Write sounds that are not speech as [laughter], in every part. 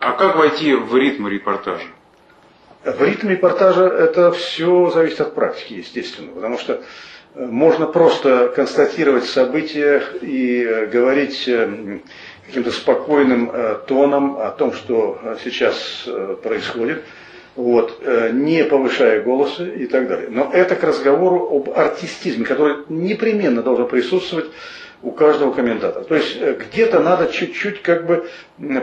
А как войти в ритм репортажа? В ритме репортажа это все зависит от практики, естественно, потому что э, можно просто констатировать события и э, говорить э, каким-то спокойным тоном о том, что сейчас происходит, вот, не повышая голоса и так далее. Но это к разговору об артистизме, который непременно должен присутствовать у каждого комментатора. То есть э, где-то надо чуть-чуть как бы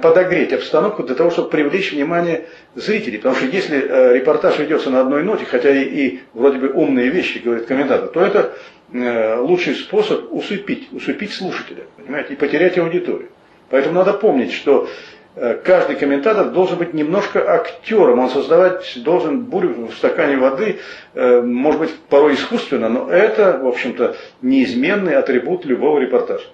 подогреть обстановку для того, чтобы привлечь внимание зрителей. Потому что если э, репортаж ведется на одной ноте, хотя и, и вроде бы умные вещи, говорит комментатор, то это э, лучший способ усыпить, усыпить слушателя, понимаете, и потерять аудиторию. Поэтому надо помнить, что каждый комментатор должен быть немножко актером, он создавать должен бурю в стакане воды, э, может быть, порой искусственно, но это, в общем-то, неизменный атрибут любого репортажа.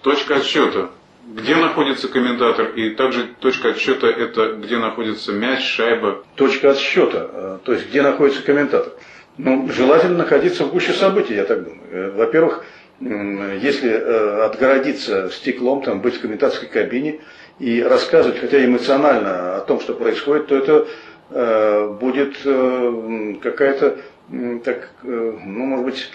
Точка отсчета. Где находится комментатор? И также точка отсчета это где находится мяч, шайба? Точка отсчета, э, то есть где находится комментатор. Ну, желательно находиться в гуще событий, я так думаю. Во-первых, если отгородиться стеклом, там, быть в комментаторской кабине, и рассказывать, хотя эмоционально, о том, что происходит, то это э, будет э, какая-то, так, э, ну, может быть,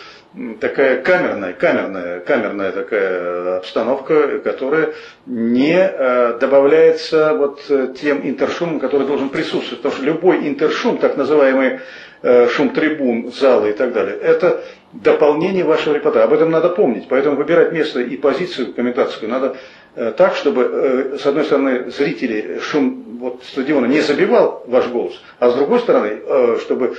такая камерная, камерная, камерная такая обстановка, которая не э, добавляется вот тем интершумом, который должен присутствовать. Потому что любой интершум, так называемый э, шум трибун, зала и так далее, это дополнение вашего репортажа. Об этом надо помнить. Поэтому выбирать место и позицию комментаторскую надо Э, так, чтобы, э, с одной стороны, зрители шум вот, стадиона не забивал ваш голос, а с другой стороны, э, чтобы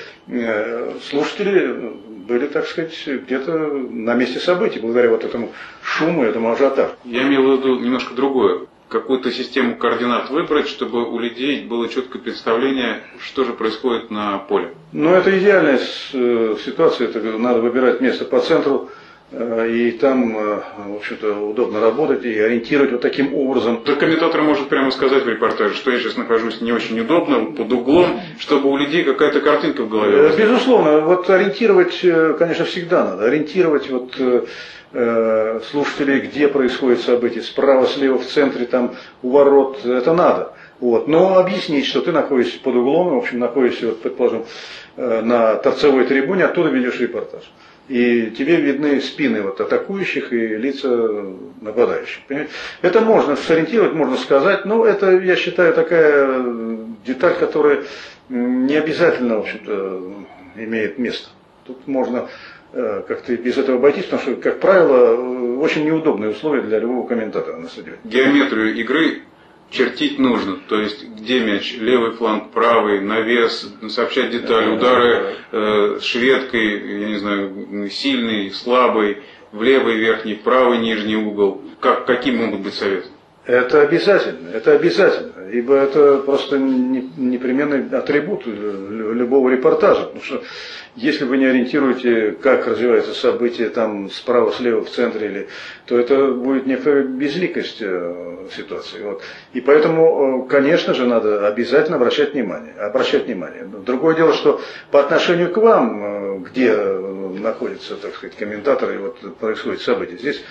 слушатели были, так сказать, где-то на месте событий, благодаря вот этому шуму, этому ажиотажу. Я имел в виду немножко другое. Какую-то систему координат выбрать, чтобы у людей было четкое представление, что же происходит на поле. Ну, это идеальная ситуация. Это надо выбирать место по центру Э, и там, э, в общем-то, удобно работать и ориентировать вот таким образом. Да комментатор может прямо сказать в репортаже, что я сейчас нахожусь не очень удобно, под углом, чтобы у людей какая-то картинка в голове. Э, безусловно, вот ориентировать, конечно, всегда надо. Ориентировать вот слушателей, где происходит событие, справа, слева, в центре, там, у ворот, это надо. Вот. Но объяснить, что ты находишься под углом, в общем, находишься, вот, предположим, на торцевой трибуне, оттуда ведешь репортаж и тебе видны спины вот атакующих и лица нападающих. Это можно сориентировать, можно сказать, но это, я считаю, такая деталь, которая не обязательно, в общем-то, имеет место. Тут можно э, как-то без этого обойтись, потому что, как правило, очень неудобные условия для любого комментатора на стадионе. Геометрию игры чертить нужно. То есть, где мяч, левый фланг, правый, навес, сообщать детали, удары э, шведкой, я не знаю, сильный, слабый, в левый верхний, в правый нижний угол. Как, какие могут быть советы? Это обязательно, это обязательно, ибо это просто непременный атрибут любого репортажа, потому что если вы не ориентируете, как развиваются события там справа, слева, в центре, или, то это будет некоторая безликость э, ситуации. Вот. И поэтому, э, конечно же, надо обязательно обращать внимание. Обращать внимание. Другое дело, что по отношению к вам, э, где находятся, так сказать, комментаторы, и вот происходит событие, здесь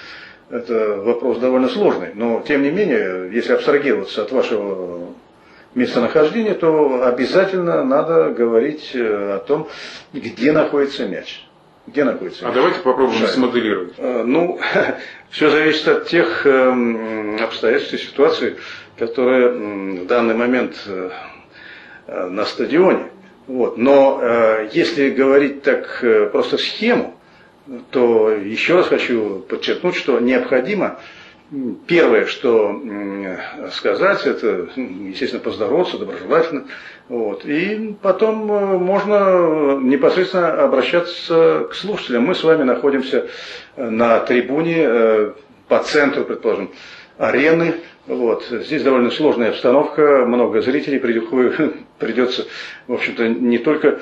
это вопрос довольно сложный, но тем не менее, если абстрагироваться от вашего местонахождения, то обязательно надо говорить э, о том, где находится мяч. Где находится а мяч. А давайте попробуем Шайба. смоделировать. Э, ну, [laughs] все зависит от тех эм, обстоятельств и ситуаций, которые в данный момент э, на стадионе. Вот. Но если говорить так просто схему, то еще раз хочу подчеркнуть, что необходимо первое, что сказать, это, естественно, поздороваться доброжелательно. Вот. И потом э, можно непосредственно обращаться к слушателям. Мы с вами находимся на трибуне э, по центру, предположим, арены вот. Здесь довольно сложная обстановка, много зрителей, придется, [laughs] в общем-то, не только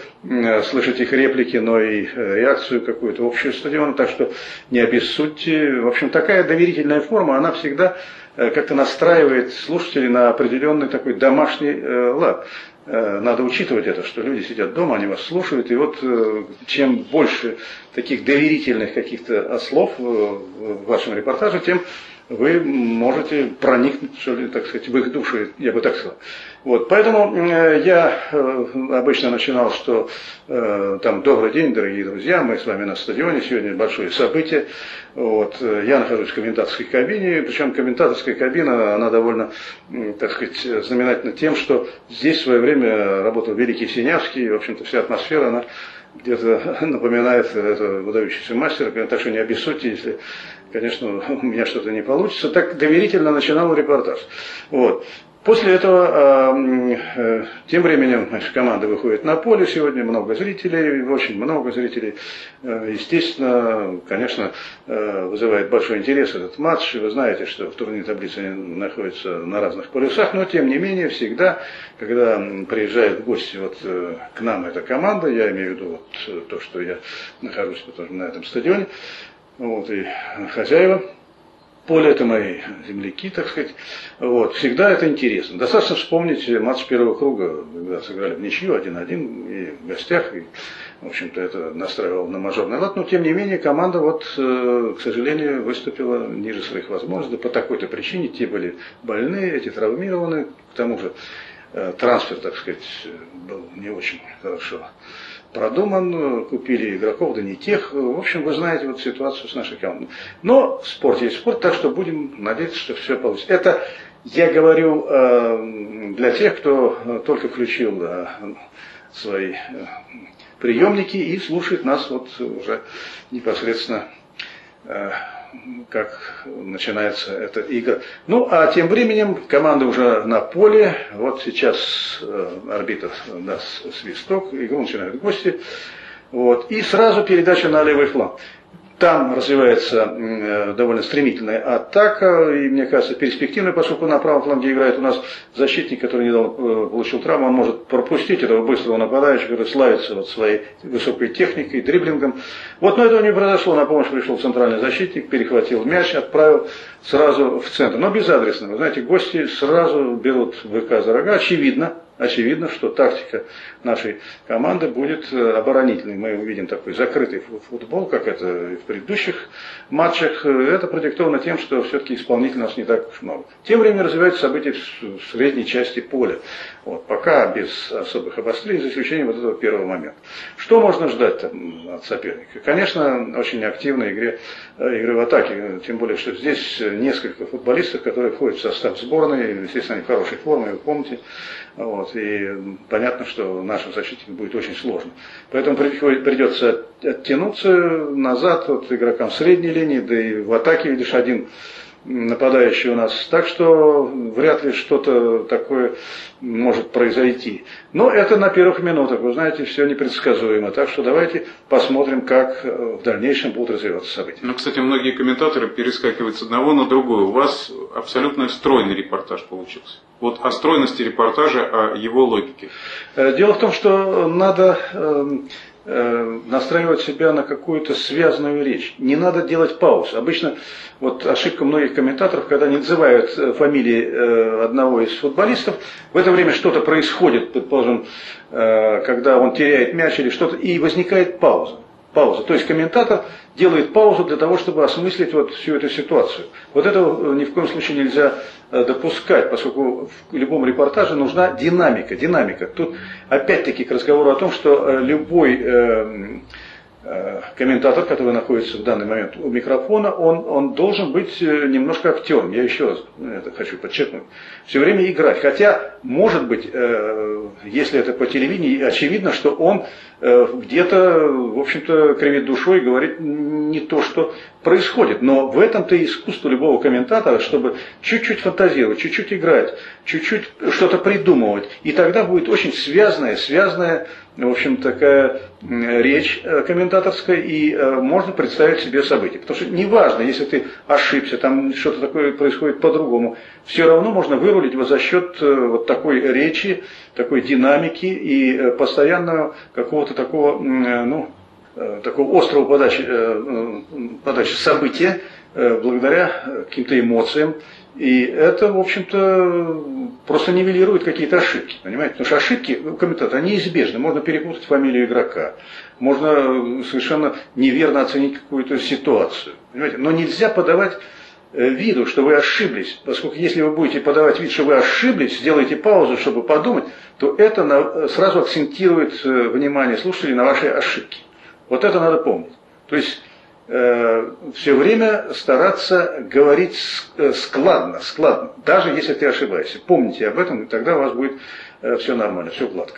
слышать их реплики, но и э, реакцию какую-то общую стадиона, так что не обессудьте. В общем, такая доверительная форма, она всегда э, как-то настраивает слушателей на определенный такой домашний э, лад. Надо учитывать это, что люди сидят дома, они вас слушают, и вот чем больше таких доверительных каких-то слов в вашем репортаже, тем вы можете проникнуть, что ли, так сказать, в их души, я бы так сказал. Вот, поэтому э, я э, обычно начинал, что э, там добрый день, дорогие друзья, мы с вами на стадионе, сегодня большое событие. Вот, э, я нахожусь в комментаторской кабине, причем комментаторская кабина, она довольно, так сказать, знаменательна тем, что здесь в свое время работал великий Синявский, в общем-то вся атмосфера, она где-то [laughs] напоминает это выдающийся мастер, так что не обессудьте, если, конечно, [laughs] у меня что-то не получится. Так доверительно начинал репортаж. Вот. После этого, э, тем временем, значит, команда выходит на поле, сегодня много зрителей, очень много зрителей. Э, естественно, конечно, э, вызывает большой интерес этот матч. Вы знаете, что в турнирной таблице находится на разных полюсах, но тем не менее, всегда, когда приезжает в гости вот к нам эта команда, я имею в виду вот то, что я нахожусь на этом стадионе, вот, и хозяева, поле это мои земляки, так сказать. Вот. Всегда это интересно. Достаточно вспомнить матч первого круга, когда сыграли в ничью 1-1 и в гостях. И, в общем-то, это настраивало на мажорный лад. Но, тем не менее, команда, вот, э, к сожалению, выступила ниже своих возможностей. По такой-то причине те были больны, эти травмированы. К тому же э, трансфер, так сказать, был не очень хорошо продуман, купили игроков, да не тех. В общем, вы знаете вот ситуацию с нашей командой. Но спорт есть спорт, так что будем надеяться, что все получится. Это я говорю э, для тех, кто только включил э, свои э, приемники и слушает нас вот уже непосредственно э, как начинается эта игра. Ну, а тем временем команда уже на поле. Вот сейчас э, арбитр даст свисток, игру начинают гости. Вот. И сразу передача на левый фланг. Там развивается э, довольно стремительная атака, и мне кажется, перспективная, поскольку на правом фланге играет у нас защитник, который недавно э, получил травму, он может пропустить этого быстрого нападающего, который славится вот своей высокой техникой, дриблингом. Вот, но этого не произошло, на помощь пришел центральный защитник, перехватил мяч, отправил сразу в центр. Но безадресно, вы знаете, гости сразу берут ВК за рога, очевидно, очевидно, что тактика нашей команды будет э, оборонительной. Мы увидим такой закрытый футбол, как это и в предыдущих матчах. Это продиктовано тем, что все-таки исполнителей у нас не так уж много. Тем временем развиваются события в средней части поля. Вот, пока без особых обострений, за исключением вот этого первого момента. Что можно ждать там, от соперника? Конечно, очень активной игре, э, игры в атаке, тем более, что здесь несколько футболистов, которые входят в состав сборной, естественно, они в хорошей форме, вы помните. Вот, и понятно, что нашим защитникам будет очень сложно. Поэтому придется оттянуться назад от игрокам средней линии, да и в атаке, видишь, один нападающий у нас. Так что вряд ли что-то такое может произойти. Но это на первых минутах, вы знаете, все непредсказуемо. Так что давайте посмотрим, как э, в дальнейшем будут развиваться события. Ну, кстати, многие комментаторы перескакивают с одного на другое. У вас абсолютно стройный репортаж получился. Вот о стройности репортажа, о его логике. Э, дело в том, что надо эм, Э, настраивать себя на какую-то связанную речь. Не надо делать пауз. Обычно вот ошибка многих комментаторов, когда не называют э, фамилии э, одного из футболистов, в это время что-то происходит, предположим, когда он теряет мяч или что-то, и возникает пауза. Пауза. То есть комментатор делает паузу для того, чтобы осмыслить вот всю эту ситуацию. Вот этого ни в коем случае нельзя Э, допускать, поскольку в любом репортаже нужна динамика. Динамика. Тут опять-таки к разговору о том, что э, любой э, комментатор, который находится в данный момент у микрофона, он, он должен быть немножко актером. Я еще раз это хочу подчеркнуть. Все время играть. Хотя, может быть, если это по телевидению, очевидно, что он где-то, в общем-то, кривит душой и говорит не то, что происходит. Но в этом-то и искусство любого комментатора, чтобы чуть-чуть фантазировать, чуть-чуть играть, чуть-чуть что-то придумывать. И тогда будет очень связанная, связанная, в общем, такая речь э, комментаторская, и э, можно представить себе события. Потому что неважно, если ты ошибся, там что-то такое происходит по-другому, все равно можно вырулить его за счет э, вот такой речи, такой динамики и постоянного какого-то такого, ну, такого острого подачи, подачи события благодаря каким-то эмоциям. И это, в общем-то, просто нивелирует какие-то ошибки. Понимаете? Потому что ошибки у комментатора неизбежны. Можно перепутать фамилию игрока. Можно совершенно неверно оценить какую-то ситуацию. Понимаете? Но нельзя подавать э, виду, что вы ошиблись, поскольку если вы будете подавать вид, что вы ошиблись, сделаете паузу, чтобы подумать, то это сразу акцентирует э, внимание слушателей на вашей ошибке. Вот это надо помнить. То есть э, все время стараться говорить э, складно, складно, даже если ты ошибаешься. Помните об этом, и тогда у вас будет э, все нормально, все гладко.